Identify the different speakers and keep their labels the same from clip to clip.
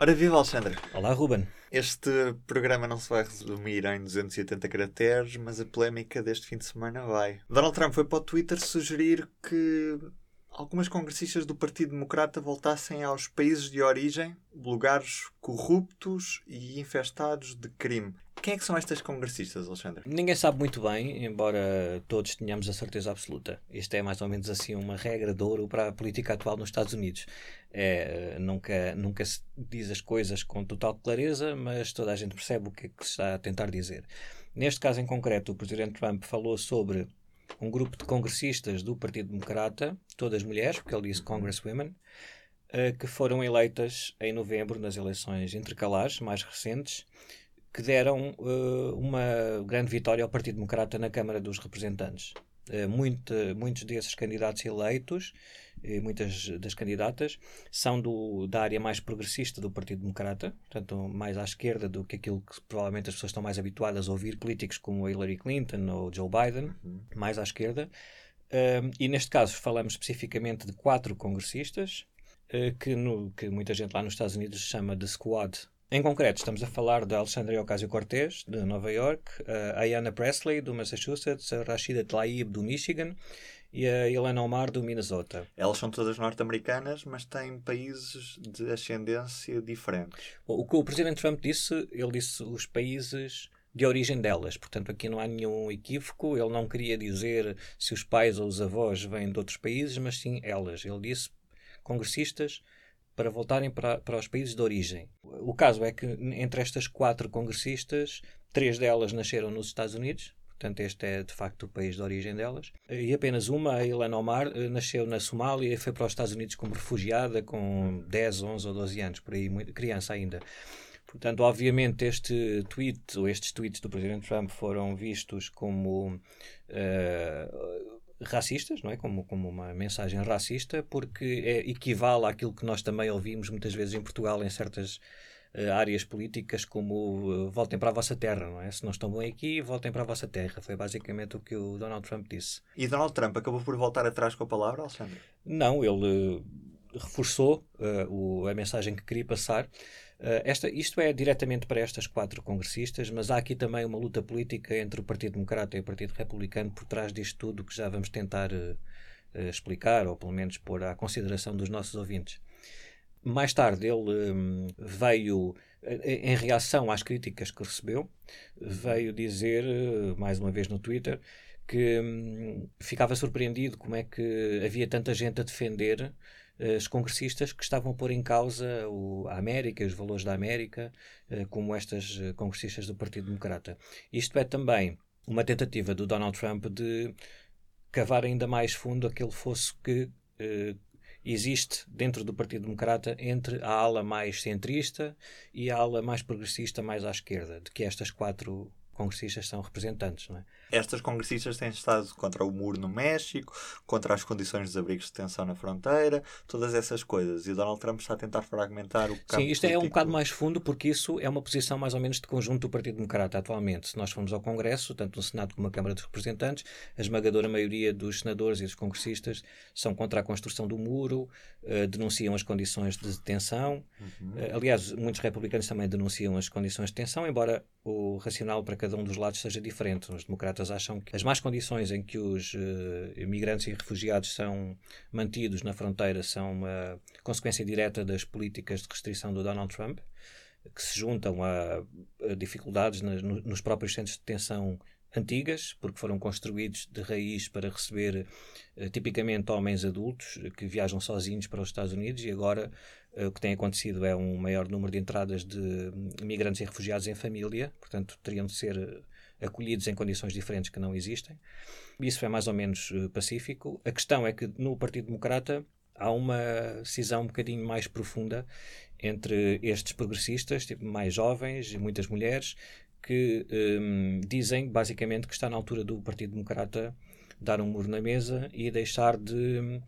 Speaker 1: Ora viva Alexandre!
Speaker 2: Olá Ruben!
Speaker 1: Este programa não se vai resumir em 280 caracteres, mas a polémica deste fim de semana vai. Donald Trump foi para o Twitter sugerir que algumas congressistas do Partido Democrata voltassem aos países de origem, lugares corruptos e infestados de crime. Quem é que são estas congressistas, Alexandre?
Speaker 2: Ninguém sabe muito bem, embora todos tenhamos a certeza absoluta. Isto é mais ou menos assim uma regra de ouro para a política atual nos Estados Unidos. É, nunca, nunca se diz as coisas com total clareza, mas toda a gente percebe o que é que se está a tentar dizer. Neste caso em concreto, o Presidente Trump falou sobre um grupo de congressistas do Partido Democrata, todas mulheres, porque ele disse Congresswomen, uh, que foram eleitas em novembro nas eleições intercalares mais recentes, que deram uh, uma grande vitória ao Partido Democrata na Câmara dos Representantes. Uh, muito, muitos desses candidatos eleitos muitas das candidatas são do, da área mais progressista do Partido Democrata, portanto, mais à esquerda do que aquilo que provavelmente as pessoas estão mais habituadas a ouvir, políticos como Hillary Clinton ou Joe Biden, uhum. mais à esquerda. E neste caso falamos especificamente de quatro congressistas, uh, que, no, que muita gente lá nos Estados Unidos chama de Squad. Em concreto, estamos a falar de Alexandria Ocasio-Cortez, de Nova York, a Ayanna Presley, do Massachusetts, Rashida Tlaib, do Michigan, e a Helena Omar do Minnesota.
Speaker 1: Elas são todas norte-americanas, mas têm países de ascendência diferentes.
Speaker 2: O que o Presidente Trump disse, ele disse os países de origem delas. Portanto, aqui não há nenhum equívoco. Ele não queria dizer se os pais ou os avós vêm de outros países, mas sim elas. Ele disse congressistas para voltarem para, para os países de origem. O caso é que entre estas quatro congressistas, três delas nasceram nos Estados Unidos, portanto este é de facto o país de origem delas. E apenas uma, a Helena Omar, eh, nasceu na Somália e foi para os Estados Unidos como refugiada com 10, 11 ou 12 anos, por aí, criança ainda. Portanto, obviamente, este tweet, ou estes tweets do Presidente Trump foram vistos como uh, racistas, não é? Como, como uma mensagem racista, porque é, equivale àquilo que nós também ouvimos muitas vezes em Portugal em certas áreas políticas como uh, voltem para a vossa terra, não é? Se não estão bem aqui, voltem para a vossa terra. Foi basicamente o que o Donald Trump disse.
Speaker 1: E Donald Trump acabou por voltar atrás com a palavra, Alexandre?
Speaker 2: Não, ele reforçou o, a mensagem que queria passar. Uh, esta, isto é diretamente para estas quatro congressistas, mas há aqui também uma luta política entre o Partido Democrata e o Partido Republicano por trás disto tudo que já vamos tentar uh, uh, explicar, ou pelo menos pôr à consideração dos nossos ouvintes. Mais tarde ele um, veio, em reação às críticas que recebeu, veio dizer, mais uma vez no Twitter, que um, ficava surpreendido como é que havia tanta gente a defender os congressistas que estavam a pôr em causa o, a América, os valores da América, eh, como estas eh, congressistas do Partido Democrata. Isto é também uma tentativa do Donald Trump de cavar ainda mais fundo aquele fosso que eh, existe dentro do Partido Democrata entre a ala mais centrista e a ala mais progressista mais à esquerda, de que estas quatro congressistas são representantes. Não é?
Speaker 1: Estas congressistas têm estado contra o muro no México, contra as condições dos abrigos de detenção na fronteira, todas essas coisas. E Donald Trump está a tentar fragmentar o campo
Speaker 2: Sim, isto político. é um bocado mais fundo, porque isso é uma posição mais ou menos de conjunto do Partido Democrata atualmente. Se nós formos ao Congresso, tanto no Senado como na Câmara dos Representantes, a esmagadora maioria dos senadores e dos congressistas são contra a construção do muro, uh, denunciam as condições de detenção. Uhum. Uh, aliás, muitos republicanos também denunciam as condições de detenção, embora o racional para cada um dos lados seja diferente. Os democratas acham que as más condições em que os uh, imigrantes e refugiados são mantidos na fronteira são uma consequência direta das políticas de restrição do Donald Trump, que se juntam a, a dificuldades nas, nos próprios centros de detenção antigas, porque foram construídos de raiz para receber uh, tipicamente homens adultos que viajam sozinhos para os Estados Unidos e agora uh, o que tem acontecido é um maior número de entradas de imigrantes e refugiados em família, portanto teriam de ser acolhidos em condições diferentes que não existem. Isso é mais ou menos uh, pacífico. A questão é que no Partido Democrata há uma cisão um bocadinho mais profunda entre estes progressistas, tipo, mais jovens e muitas mulheres, que um, dizem basicamente que está na altura do Partido Democrata dar um muro na mesa e deixar de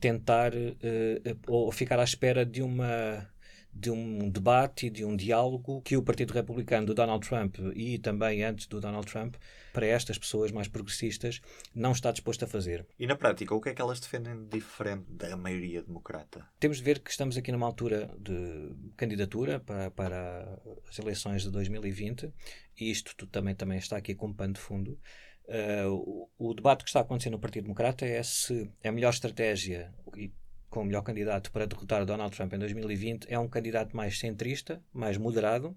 Speaker 2: tentar uh, ou ficar à espera de uma de um debate e de um diálogo que o Partido Republicano do Donald Trump e também antes do Donald Trump, para estas pessoas mais progressistas, não está disposto a fazer.
Speaker 1: E na prática, o que é que elas defendem diferente da maioria democrata?
Speaker 2: Temos de ver que estamos aqui numa altura de candidatura para, para as eleições de 2020 e isto também, também está aqui como pano de fundo. Uh, o, o, debate que está acontecendo no Partido Democrata é se a melhor estratégia e com o melhor candidato para derrotar Donald Trump em 2020 é um candidato mais centrista, mais moderado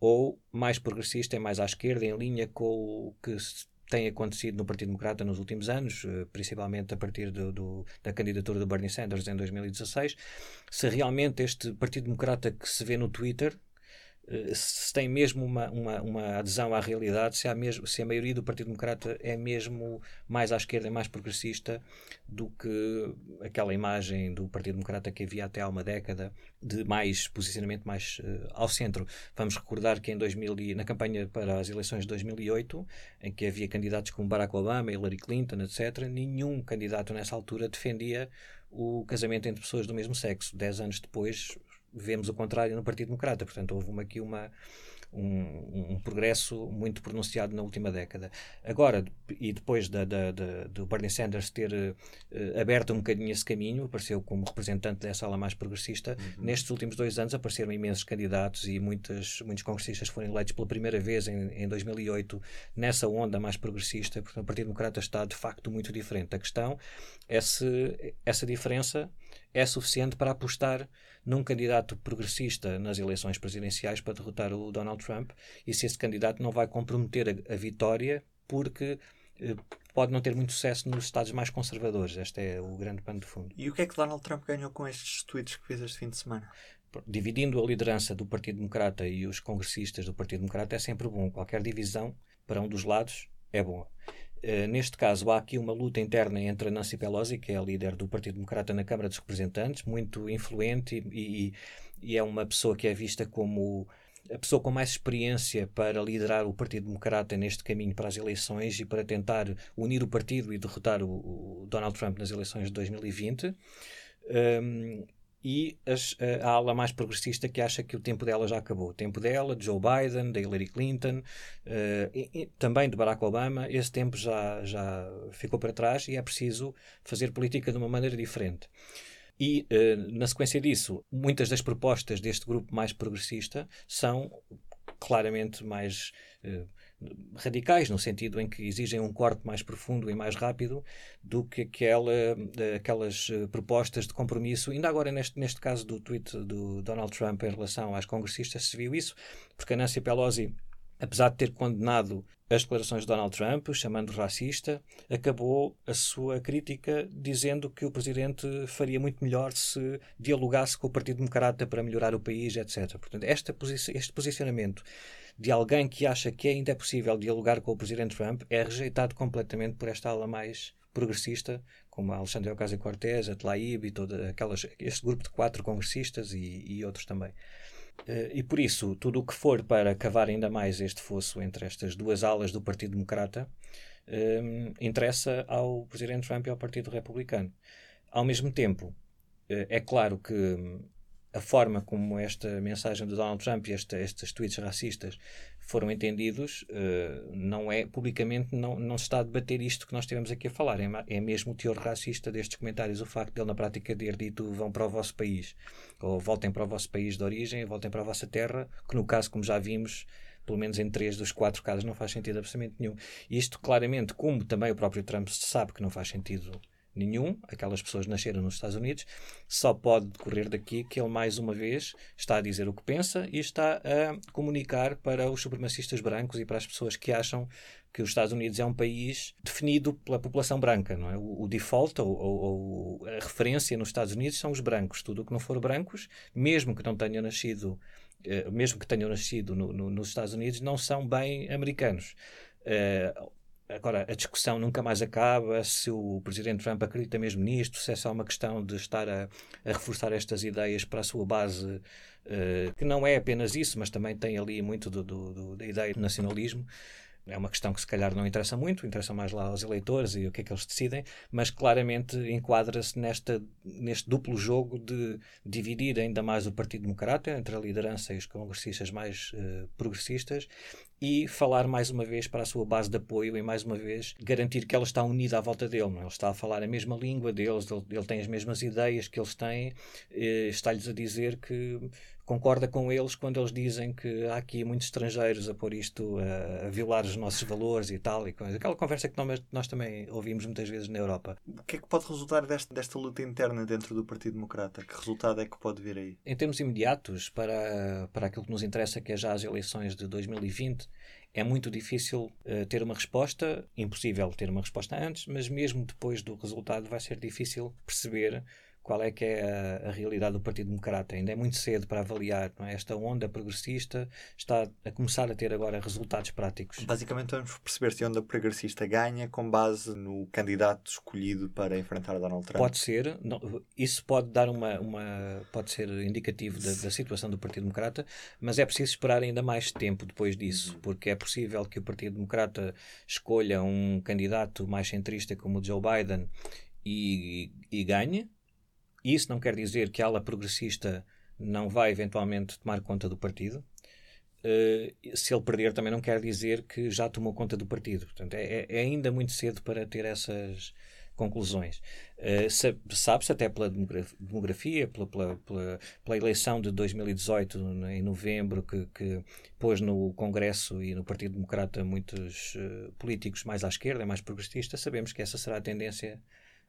Speaker 2: ou mais progressista e mais à esquerda, em linha com o que tem acontecido no Partido Democrata nos últimos anos, eh, principalmente a partir do, do, da candidatura do Bernie Sanders em 2016. Se realmente este Partido Democrata que se vê no Twitter se tem mesmo uma, uma, uma adesão à realidade, se, há mesmo, se a maioria do Partido Democrata é mesmo mais à esquerda e mais progressista do que aquela imagem do Partido Democrata que havia até há uma década de mais posicionamento mais uh, ao centro. Vamos recordar que em 2000, na campanha para as eleições de 2008, em que havia candidatos como Barack Obama, Hillary Clinton, etc., nenhum candidato nessa altura defendia o casamento entre pessoas do mesmo sexo. Dez anos depois, vemos o contrário no Partido Democrata. Portanto, houve uma, aqui uma, um, um, progresso muito pronunciado na última década. Agora, e depois da, da, da, do Bernie Sanders ter uh, aberto um bocadinho esse caminho, apareceu como representante dessa ala mais progressista, uhum. nestes últimos dois anos apareceram imensos candidatos e muitas, muitos congressistas foram eleitos pela primeira vez em, em 2008 nessa onda mais progressista. Portanto, o Partido Democrata está de facto muito diferente. A questão é se essa diferença é suficiente para apostar num candidato progressista nas eleições presidenciais para derrotar o Donald Trump e se esse candidato não vai comprometer a, a vitória porque eh, pode não ter muito sucesso nos estados mais conservadores. Este é o grande pano de fundo.
Speaker 1: E o que é que Donald Trump ganhou com estes tweets que fez este fim de semana?
Speaker 2: Dividindo a liderança do Partido Democrata e os congressistas do Partido Democrata é sempre bom. Qualquer divisão para um dos lados é boa. Uh, neste caso, há aqui uma luta interna entre a Nancy Pelosi, que é a líder do Partido Democrata na Câmara dos Representantes, muito influente e, e, e, é uma pessoa que é vista como a pessoa com mais experiência para liderar o Partido Democrata neste caminho para as eleições e para tentar unir o partido e derrotar o, o Donald Trump nas eleições de 2020. Um, e as, a ala mais progressista que acha que o tempo dela já acabou. O tempo dela, de Joe Biden, de Hillary Clinton, uh, e, e, também de Barack Obama, esse tempo já, já ficou para trás e é preciso fazer política de uma maneira diferente. E, uh, na sequência disso, muitas das propostas deste grupo mais progressista são claramente mais. Uh, radicais, no sentido em que exigem um corte mais profundo e mais rápido do que aquela, aquelas eh, propostas de compromisso. Ainda agora, neste, neste caso do tweet do Donald Trump em relação às congressistas, se viu isso, porque a Nancy Pelosi, apesar de ter condenado as declarações de Donald Trump, chamando racista, acabou a sua crítica dizendo que o presidente faria muito melhor se dialogasse com o Partido Democrata para melhorar o país, etc. Portanto, esta, este posicionamento de alguém que acha que ainda é possível dialogar com o presidente Trump é rejeitado completamente por esta ala mais progressista, como a Alexandre Ocasio-Cortez, a Tlaib e todo aquelas, este grupo de quatro congressistas e, e outros também. Uh, e por isso, tudo o que for para cavar ainda mais este fosso entre estas duas alas do Partido Democrata um, eh, interessa ao Presidente Trump e ao Partido Republicano. Ao mesmo tempo, uh, é claro que a forma como esta mensagem de Donald Trump e esta, estes tweets racistas foram entendidos, uh, não é publicamente não, não se está a debater isto que nós estivemos aqui a falar. É, é mesmo o teor racista destes comentários, o facto de ele na prática ter dito vão para o vosso país, ou voltem para o vosso país de origem, voltem para a vossa terra, que no caso, como já vimos, pelo menos em três dos quatro casos não faz sentido absolutamente nenhum. Isto claramente, como também o próprio Trump sabe que não faz sentido nenhum, aquelas pessoas nasceram nos Estados Unidos, só pode decorrer daqui que ele mais uma vez está a dizer o que pensa e está a comunicar para os supremacistas brancos e para as pessoas que acham que os Estados Unidos é um país definido pela população branca, não é? O, o default ou, ou, ou, a referência nos Estados Unidos são os brancos. Tudo o que não for brancos, mesmo que não tenham nascido, eh, mesmo que tenham nascido no, no, nos Estados Unidos, não são bem americanos. Uh, Agora, a discussão nunca mais acaba se o Presidente Trump acredita mesmo nisto, se é só uma questão de estar a, a reforçar estas ideias para a sua base, uh, que não é apenas isso, mas também tem ali muito do, do, do, da ideia do nacionalismo. é uma questão que se calhar não interessa muito, interessa mais lá aos eleitores e o que é que eles decidem, mas claramente enquadra-se neste duplo jogo de dividir ainda mais o Partido Democrata entre a liderança e os congressistas mais uh, progressistas e falar mais uma vez para a sua base de apoio e mais uma vez garantir que ela está unida à volta dele. Não? É? Ele está a falar a mesma língua deles, ele, tem as mesmas ideias que eles têm, está-lhes a dizer que concorda com eles quando eles dizem que há aqui muitos estrangeiros a pôr isto, a, a violar os nossos valores e tal. E coisa. Aquela conversa que nós, nós, também ouvimos muitas vezes na Europa.
Speaker 1: O que é que pode resultar desta, desta luta interna dentro do Partido Democrata? Que resultado é que pode vir aí?
Speaker 2: Em termos imediatos, para, para aquilo que nos interessa, que é já as eleições de 2020, é muito difícil uh, ter uma resposta, impossível ter uma resposta antes, mas mesmo depois do resultado vai ser difícil perceber qual é que é a, a, realidade do Partido Democrata. Ainda é muito cedo para avaliar. É? Esta onda progressista está a começar a ter agora resultados práticos.
Speaker 1: Basicamente vamos perceber se a onda progressista ganha com base no candidato escolhido para enfrentar Donald Trump.
Speaker 2: Pode ser. Não, isso pode dar uma, uma pode ser indicativo da, da, situação do Partido Democrata, mas é preciso esperar ainda mais tempo depois disso, uhum. porque é possível que o Partido Democrata escolha um candidato mais centrista como o Joe Biden e, e ganhe isso não quer dizer que a ala progressista não vai eventualmente tomar conta do partido. Uh, se ele perder, também não quer dizer que já tomou conta do partido. Portanto, é, é ainda muito cedo para ter essas conclusões. Uh, Sabe-se até pela demografia, pela, pela, pela, pela, eleição de 2018, em novembro, que, que pôs no Congresso e no Partido Democrata muitos uh, políticos mais à esquerda, mais progressistas, sabemos que essa será a tendência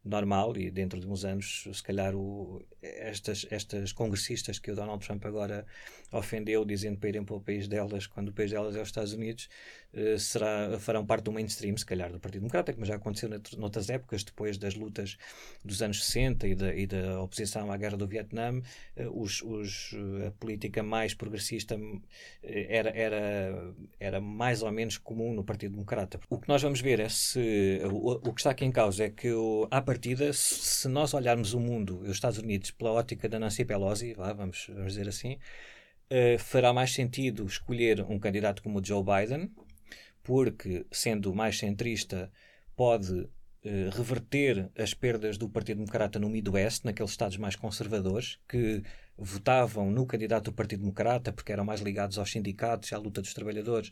Speaker 2: normal e dentro de uns anos, se calhar, o, estas, estas congressistas que o Donald Trump agora ofendeu, dizendo para irem para o país delas, quando o país delas é os Estados Unidos, eh, será, farão parte do mainstream, se calhar, do Partido Democrata, como já aconteceu noutras épocas, depois das lutas dos anos 60 e da, e da oposição à guerra do Vietnã, eh, os, os, eh, a política mais progressista era, era, era mais ou menos comum no Partido Democrata. O que nós vamos ver é se. O, o que está aqui em causa é que, o, à partida, se nós olharmos o mundo e os Estados Unidos pela ótica da Nancy Pelosi, lá, vamos, vamos dizer assim, Uh, fará mais sentido escolher um candidato como o Joe Biden, porque, sendo mais centrista, pode eh, reverter as perdas do Partido Democrata no Midwest, naqueles estados mais conservadores, que votavam no candidato do Partido Democrata porque eram mais ligados aos sindicatos e à luta dos trabalhadores,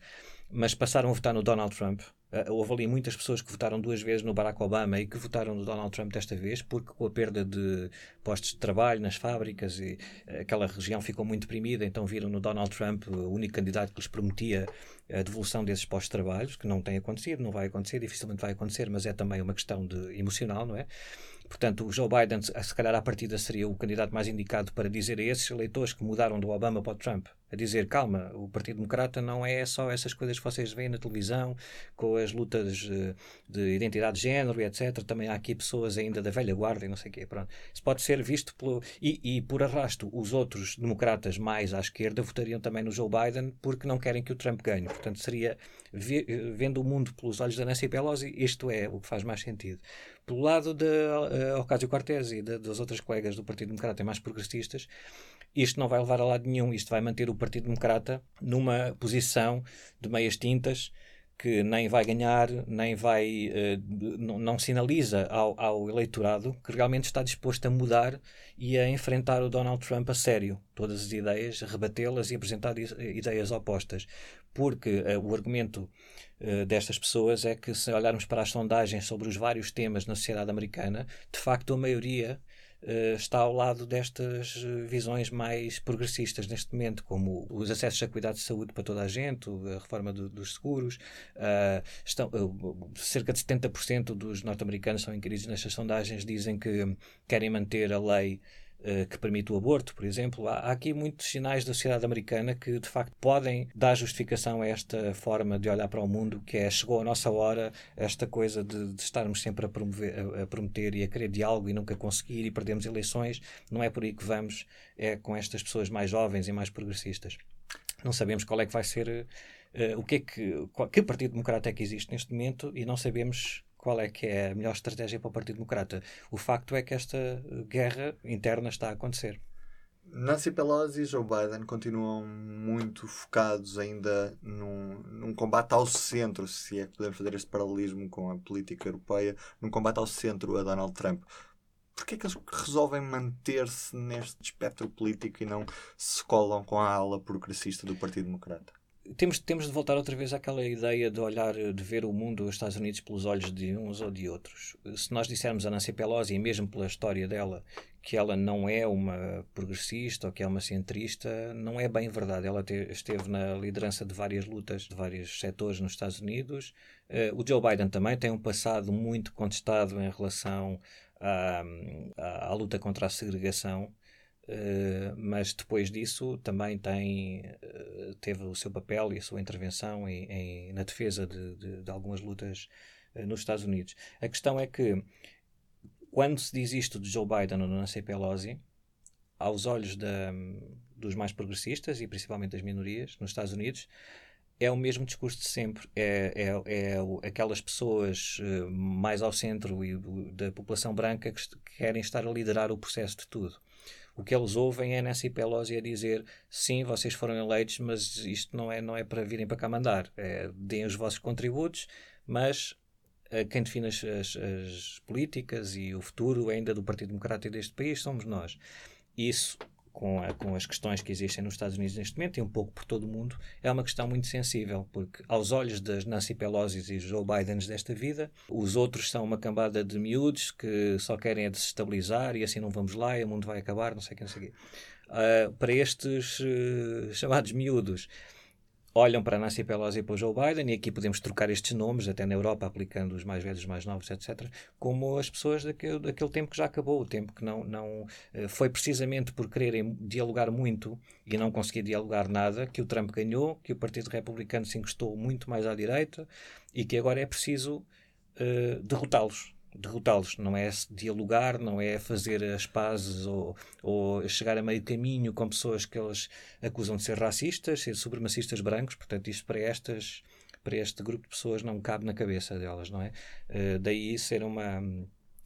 Speaker 2: mas passaram a votar no Donald Trump. Uh, houve ali muitas pessoas que votaram duas vezes no Barack Obama e que votaram no Donald Trump desta vez, porque com a perda de postos de trabalho nas fábricas e uh, aquela região ficou muito deprimida, então viram no Donald Trump o único candidato que lhes prometia a devolução desses postos de trabalho, que não tem acontecido, não vai acontecer, dificilmente vai acontecer, mas é também uma questão de emocional, não é? Portanto, o Joe Biden, se calhar à partida, seria o candidato mais indicado para dizer a esses eleitores que mudaram do Obama para o Trump, a dizer, calma, o Partido Democrata não é só essas coisas que vocês veem na televisão, com as lutas eh, de identidade de género e etc. Também há aqui pessoas ainda da velha guarda e não sei o quê. Pronto. Isso pode ser visto pelo... E, e, por arrasto, os outros democratas mais à esquerda votariam também no Joe Biden porque não querem que o Trump ganhe. Portanto, seria, vendo o mundo pelos olhos da Nancy Pelosi, isto é o que faz mais sentido pelo lado de uh, Ocasio-Cortez e de, das outras colegas do Partido Democrata mais progressistas, isto não vai levar a lado nenhum. Isto vai manter o Partido Democrata numa posição de meias tintas que nem vai ganhar, nem vai, uh, não, sinaliza ao, ao, eleitorado que realmente está disposto a mudar e a enfrentar o Donald Trump a sério. Todas as ideias, rebatê-las e apresentar ideias opostas. Porque uh, o argumento eh, destas pessoas é que, se olharmos para as sondagens sobre os vários temas na sociedade americana, de facto a maioria uh, está ao lado destas eh, visões mais progressistas neste momento, como os acessos a cuidados de saúde para toda a gente, a reforma do, dos seguros. Uh, estão, cerca de 70% dos norte-americanos são inquiridos nestas sondagens dizem que querem manter a lei que permite o aborto, por exemplo. Há, aqui muitos sinais da sociedade americana que, de facto, podem dar justificação a esta forma de olhar para o mundo, que é chegou a nossa hora, esta coisa de, de estarmos sempre a, promover, a, prometer e a querer diálogo e nunca conseguir e perdemos eleições. Não é por aí que vamos, é com estas pessoas mais jovens e mais progressistas. Não sabemos qual é que vai ser. Uh, o que é que, qual, que Partido Democrata é que existe neste momento e não sabemos qual é que é a melhor estratégia para o Partido Democrata. O facto é que esta guerra interna está a acontecer.
Speaker 1: Nancy Pelosi e Joe Biden continuam muito focados ainda num, num combate ao centro, se é que podemos fazer este paralelismo com a política europeia, num combate ao centro a Donald Trump. Porquê é que eles resolvem manter-se neste espectro político e não se colam com a ala progressista do Partido Democrata?
Speaker 2: Temos, temos de voltar outra vez àquela ideia de olhar, de ver o mundo, os Estados Unidos, pelos olhos de uns ou de outros. Se nós dissermos a Nancy Pelosi, e mesmo pela história dela, que ela não é uma progressista ou que é uma centrista, não é bem verdade. Ela te, esteve na liderança de várias lutas, de vários setores nos Estados Unidos. Uh, o Joe Biden também tem um passado muito contestado em relação à, à, à luta contra a segregação Uh, mas depois disso também tem, uh, teve o seu papel e a sua intervenção em, em, na defesa de, de, de algumas lutas uh, nos Estados Unidos. A questão é que, quando se diz isto de Joe Biden ou Nancy Pelosi, aos olhos da, dos mais progressistas e principalmente das minorias nos Estados Unidos, é o mesmo discurso de sempre. É, é, é aquelas pessoas mais ao centro e da população branca que querem estar a liderar o processo de tudo o que eles ouvem é Nancy Pelosi a dizer sim, vocês foram eleitos, mas isto não é, não é para virem para cá mandar. É, deem os vossos contributos, mas uh, quem define as, as, as, políticas e o futuro ainda do Partido Democrático deste país somos nós. Isso com, a, com as questões que existem nos Estados Unidos neste momento e um pouco por todo o mundo, é uma questão muito sensível, porque aos olhos das Nancy Pelosi e Joe Biden desta vida, os outros são uma cambada de miúdos que só querem desestabilizar e assim não vamos lá e o mundo vai acabar, não sei o que, não sei o quê. Uh, para estes uh, chamados miúdos, olham para Nancy Pelosi e para o Joe Biden, e aqui podemos trocar estes nomes, até na Europa, aplicando os mais velhos, os mais novos, etc., como as pessoas daquele, daquele tempo que já acabou, o tempo que não, não eh, foi precisamente por quererem dialogar muito e não conseguir dialogar nada que o Trump ganhou, que o Partido Republicano se encostou muito mais à direita e que agora é preciso uh, derrotá-los derrotá-los, não é dialogar, não é fazer as pazes ou, ou, chegar a meio caminho com pessoas que eles acusam de ser racistas, ser supremacistas brancos, portanto isto para estas para este grupo de pessoas não cabe na cabeça delas, não é? Uh, daí ser uma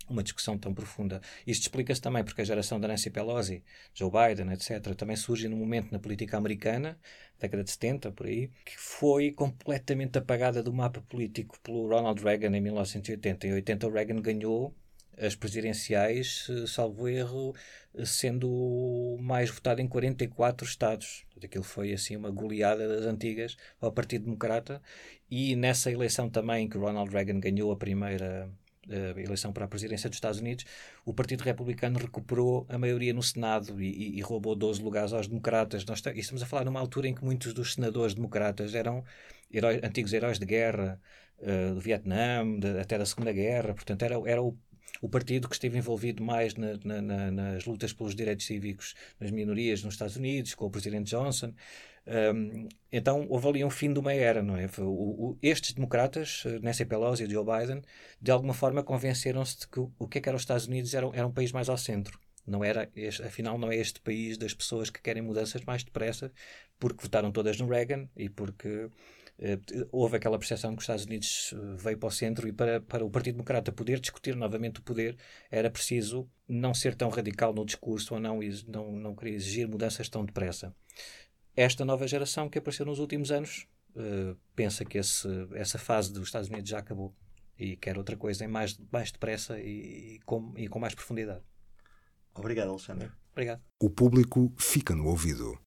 Speaker 2: uma discussão tão profunda. Isto explica-se também porque a geração da Nancy Pelosi, Joe Biden, etc., também surge num momento na política americana, década de 70, por aí, que foi completamente apagada do mapa político pelo Ronald Reagan em 1980. Em 80 o Reagan ganhou as presidenciais, salvo erro, sendo mais votado em 44 estados. Aquilo foi assim uma goleada das antigas ao Partido Democrata e nessa eleição também que Ronald Reagan ganhou a primeira a eleição para a presidência dos Estados Unidos, o Partido Republicano recuperou a maioria no Senado e, e, e roubou 12 lugares aos democratas. Nós estamos a falar numa altura em que muitos dos senadores democratas eram heróis, antigos heróis de guerra, uh, do Vietnã, de, até da Segunda Guerra, portanto, era, era o, o partido que esteve envolvido mais na, na, na, nas lutas pelos direitos cívicos nas minorias nos Estados Unidos, com o presidente Johnson. Um, então houve ali um fim de uma era, não é? O, o, estes democratas, eh, Nancy Pelosi e Joe Biden, de alguma forma convenceram-se de que o, o que é que era os Estados Unidos era, era um país mais ao centro. Não era este, afinal, não é este país das pessoas que querem mudanças mais depressa, porque votaram todas no Reagan e porque eh, houve aquela percepção que os Estados Unidos eh, veio para o centro e para, para o Partido Democrata poder discutir novamente o poder era preciso não ser tão radical no discurso ou não, não, não querer exigir mudanças tão depressa esta nova geração que apareceu nos últimos anos uh, pensa que esse, essa fase dos Estados Unidos já acabou e quer outra coisa em mais, mais depressa e, e, com, e com mais profundidade.
Speaker 1: Obrigado, Alexandre.
Speaker 2: Obrigado.
Speaker 3: O público fica no ouvido.